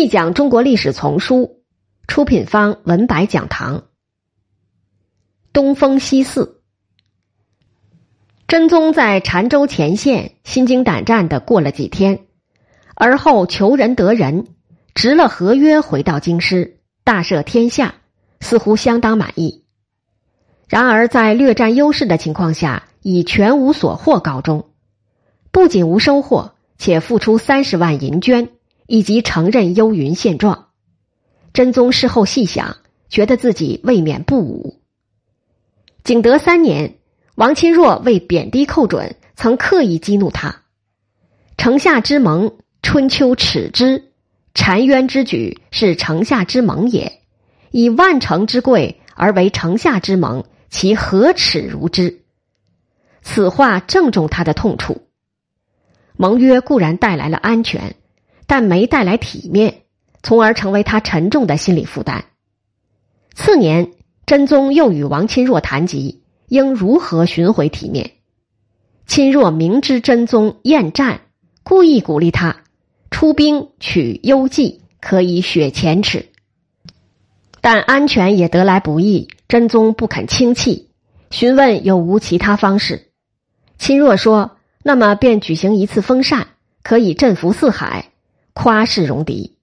细讲中国历史丛书，出品方文白讲堂。东风西寺，真宗在澶州前线心惊胆战的过了几天，而后求仁得仁，执了合约回到京师，大赦天下，似乎相当满意。然而在略占优势的情况下，以全无所获告终，不仅无收获，且付出三十万银绢。以及承认幽云现状，真宗事后细想，觉得自己未免不武。景德三年，王钦若为贬低寇准，曾刻意激怒他。城下之盟，春秋耻之；澶渊之举，是城下之盟也。以万城之贵而为城下之盟，其何耻如之？此话正中他的痛处。盟约固然带来了安全。但没带来体面，从而成为他沉重的心理负担。次年，真宗又与王钦若谈及应如何寻回体面。钦若明知真宗厌战，故意鼓励他出兵取幽蓟，可以雪前耻。但安全也得来不易，真宗不肯轻弃，询问有无其他方式。钦若说：“那么便举行一次封禅，可以振服四海。”夸世戎狄，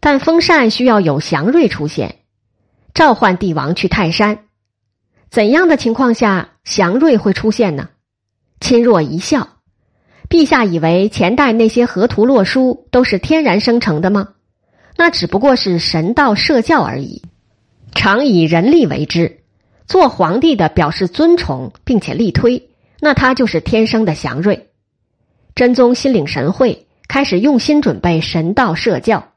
但封禅需要有祥瑞出现，召唤帝王去泰山。怎样的情况下祥瑞会出现呢？亲若一笑：“陛下以为前代那些河图洛书都是天然生成的吗？那只不过是神道设教而已，常以人力为之。做皇帝的表示尊崇并且力推，那他就是天生的祥瑞。”真宗心领神会。开始用心准备神道设教。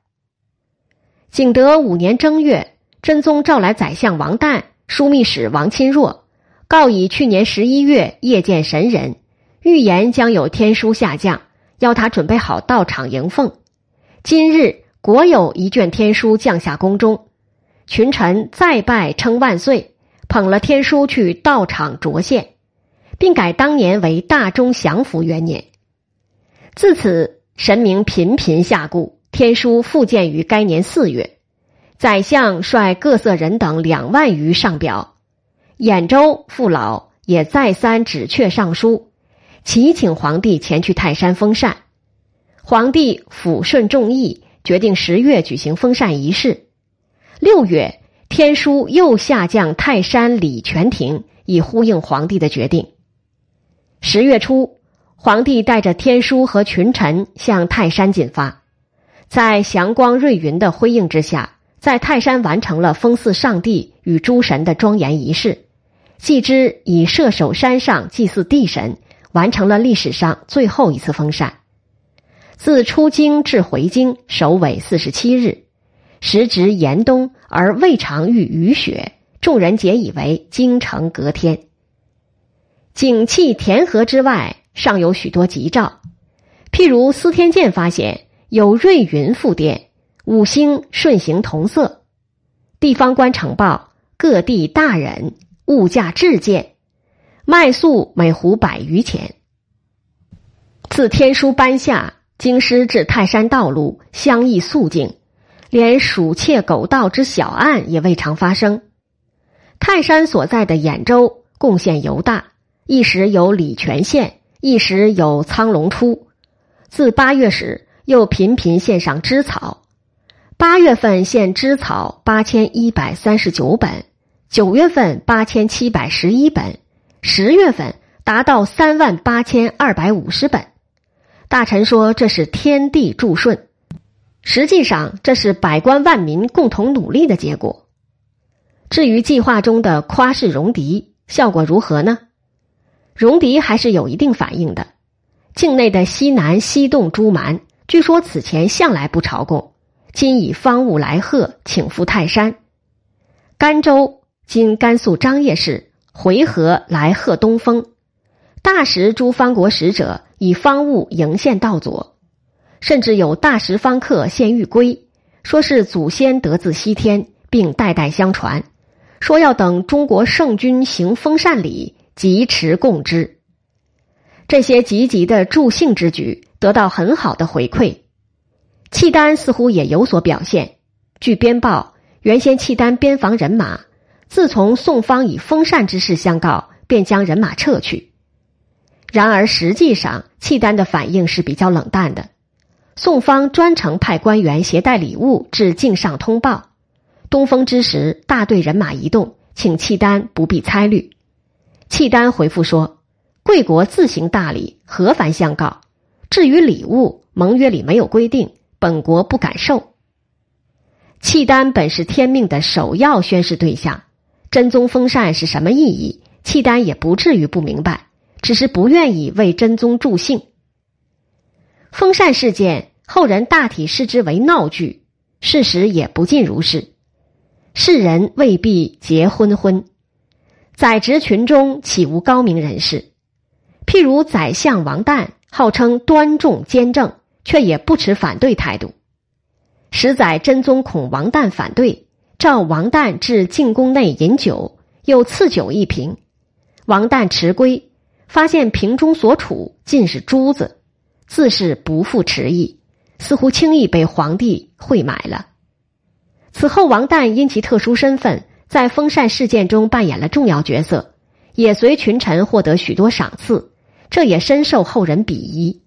景德五年正月，真宗召来宰相王旦、枢密使王钦若，告以去年十一月夜见神人，预言将有天书下降，要他准备好道场迎奉。今日果有一卷天书降下宫中，群臣再拜称万岁，捧了天书去道场着献，并改当年为大中祥符元年。自此。神明频频下顾，天书复建于该年四月。宰相率各色人等两万余上表，兖州父老也再三指阙上书，祈请皇帝前去泰山封禅。皇帝抚顺众议，决定十月举行封禅仪式。六月，天书又下降泰山礼泉亭，以呼应皇帝的决定。十月初。皇帝带着天书和群臣向泰山进发，在祥光瑞云的辉映之下，在泰山完成了封祀上帝与诸神的庄严仪式，继之以射手山上祭祀地神，完成了历史上最后一次封禅。自出京至回京，首尾四十七日，时值严冬而未尝遇雨雪，众人皆以为京城隔天。景气田河之外。尚有许多吉兆，譬如司天监发现有瑞云复电，五星顺行同色。地方官呈报各地大人物价至贱，麦粟每斛百余钱。自天书颁下，京师至泰山道路相异肃静，连鼠窃狗盗之小案也未尝发生。泰山所在的兖州贡献尤大，一时有礼泉县。一时有苍龙出，自八月始又频频献上芝草。八月份献芝草八千一百三十九本，九月份八千七百十一本，十月份达到三万八千二百五十本。大臣说这是天地助顺，实际上这是百官万民共同努力的结果。至于计划中的夸世戎狄，效果如何呢？戎狄还是有一定反应的。境内的西南西洞诸蛮，据说此前向来不朝贡，今以方物来贺，请赴泰山。甘州今甘肃张掖市回纥来贺东风，大食诸方国使者以方物迎献道左，甚至有大食方客献玉圭，说是祖先得自西天，并代代相传，说要等中国圣君行封禅礼。疾驰共之，这些积极的助兴之举得到很好的回馈。契丹似乎也有所表现。据编报，原先契丹边防人马，自从宋方以封禅之事相告，便将人马撤去。然而实际上，契丹的反应是比较冷淡的。宋方专程派官员携带礼物至境上通报，东风之时，大队人马移动，请契丹不必猜虑。契丹回复说：“贵国自行大礼，何凡相告？至于礼物，盟约里没有规定，本国不敢受。”契丹本是天命的首要宣誓对象，真宗封禅是什么意义？契丹也不至于不明白，只是不愿意为真宗助兴。封禅事件，后人大体视之为闹剧，事实也不尽如是。世人未必结昏昏。宰执群中岂无高明人士？譬如宰相王旦，号称端重兼正，却也不持反对态度。十载真宗恐王旦反对，召王旦至进宫内饮酒，又赐酒一瓶。王旦迟归，发现瓶中所储尽是珠子，自是不复迟疑，似乎轻易被皇帝会买了。此后，王旦因其特殊身份。在封禅事件中扮演了重要角色，也随群臣获得许多赏赐，这也深受后人鄙夷。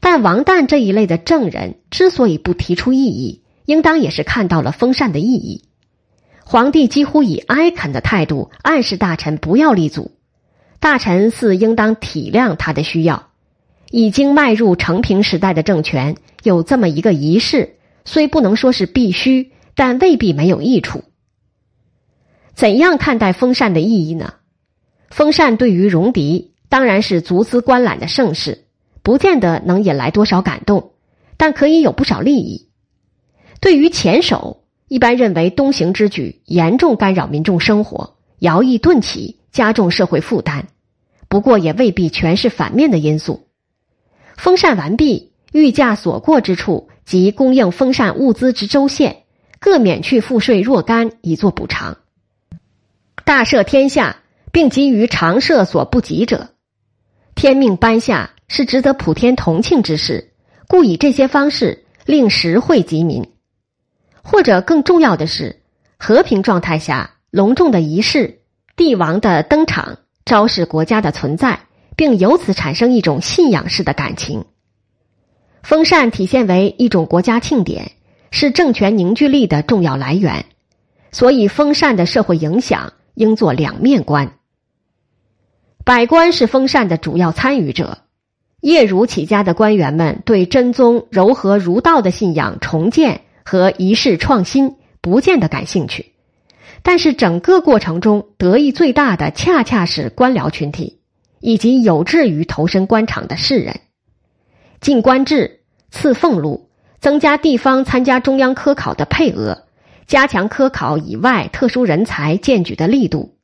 但王旦这一类的正人之所以不提出异议，应当也是看到了封禅的意义。皇帝几乎以哀恳的态度暗示大臣不要立足，大臣似应当体谅他的需要。已经迈入成平时代的政权，有这么一个仪式，虽不能说是必须，但未必没有益处。怎样看待封禅的意义呢？封禅对于戎狄当然是足资观览的盛事，不见得能引来多少感动，但可以有不少利益。对于前手，一般认为东行之举严重干扰民众生活，徭役顿起，加重社会负担。不过也未必全是反面的因素。封禅完毕，御驾所过之处及供应封禅物资之州县，各免去赋税若干，以作补偿。大赦天下，并给予常赦所不及者，天命颁下是值得普天同庆之事，故以这些方式令实惠及民。或者更重要的是，和平状态下隆重的仪式，帝王的登场，昭示国家的存在，并由此产生一种信仰式的感情。封禅体现为一种国家庆典，是政权凝聚力的重要来源，所以封禅的社会影响。应做两面观。百官是封禅的主要参与者，业儒起家的官员们对真宗柔和儒道的信仰重建和仪式创新不见得感兴趣，但是整个过程中得益最大的恰恰是官僚群体以及有志于投身官场的士人。进官制、赐俸禄、增加地方参加中央科考的配额。加强科考以外特殊人才荐举的力度，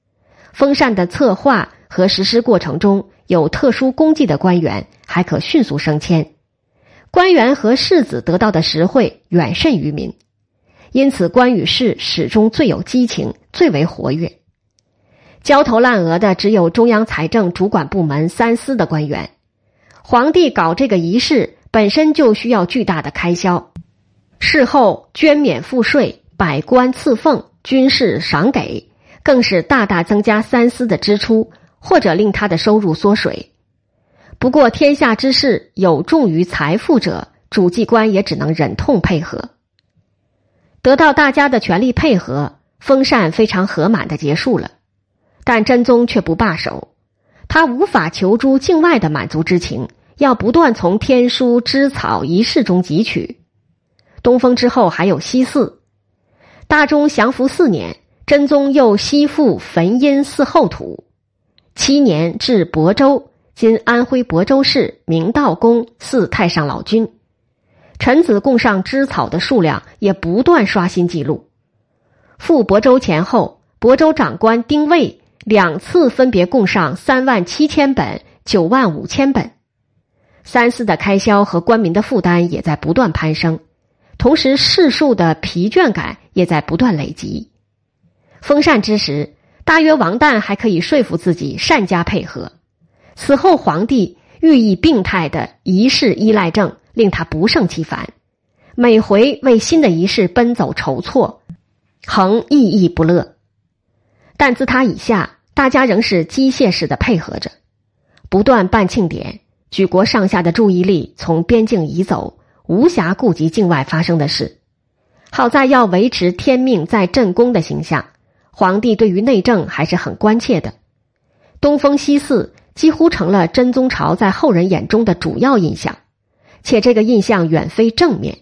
封禅的策划和实施过程中有特殊功绩的官员还可迅速升迁，官员和士子得到的实惠远甚于民，因此官与士始终最有激情，最为活跃。焦头烂额的只有中央财政主管部门三司的官员，皇帝搞这个仪式本身就需要巨大的开销，事后捐免赋税。百官赐俸、军事赏给，更是大大增加三司的支出，或者令他的收入缩水。不过，天下之事有重于财富者，主祭官也只能忍痛配合。得到大家的全力配合，封禅非常和满的结束了。但真宗却不罢手，他无法求诸境外的满足之情，要不断从天书、织草、仪式中汲取。东风之后还有西祀。大中祥符四年，真宗又西复汾阴寺后土，七年至亳州（今安徽亳州市）明道宫祀太上老君，臣子供上织草的数量也不断刷新记录。赴亳州前后，亳州长官丁谓两次分别供上三万七千本、九万五千本，三司的开销和官民的负担也在不断攀升。同时，世数的疲倦感也在不断累积。封禅之时，大约王旦还可以说服自己善加配合。此后，皇帝寓意病态的仪式依赖症令他不胜其烦，每回为新的仪式奔走筹措，恒意义不乐。但自他以下，大家仍是机械式的配合着，不断办庆典，举国上下的注意力从边境移走，无暇顾及境外发生的事。好在要维持天命在朕宫的形象，皇帝对于内政还是很关切的。东风西祀几乎成了真宗朝在后人眼中的主要印象，且这个印象远非正面。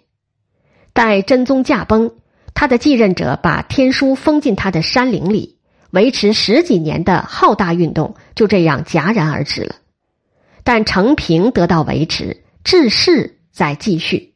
待真宗驾崩，他的继任者把天书封进他的山陵里。维持十几年的浩大运动就这样戛然而止了，但成平得到维持，治世再继续。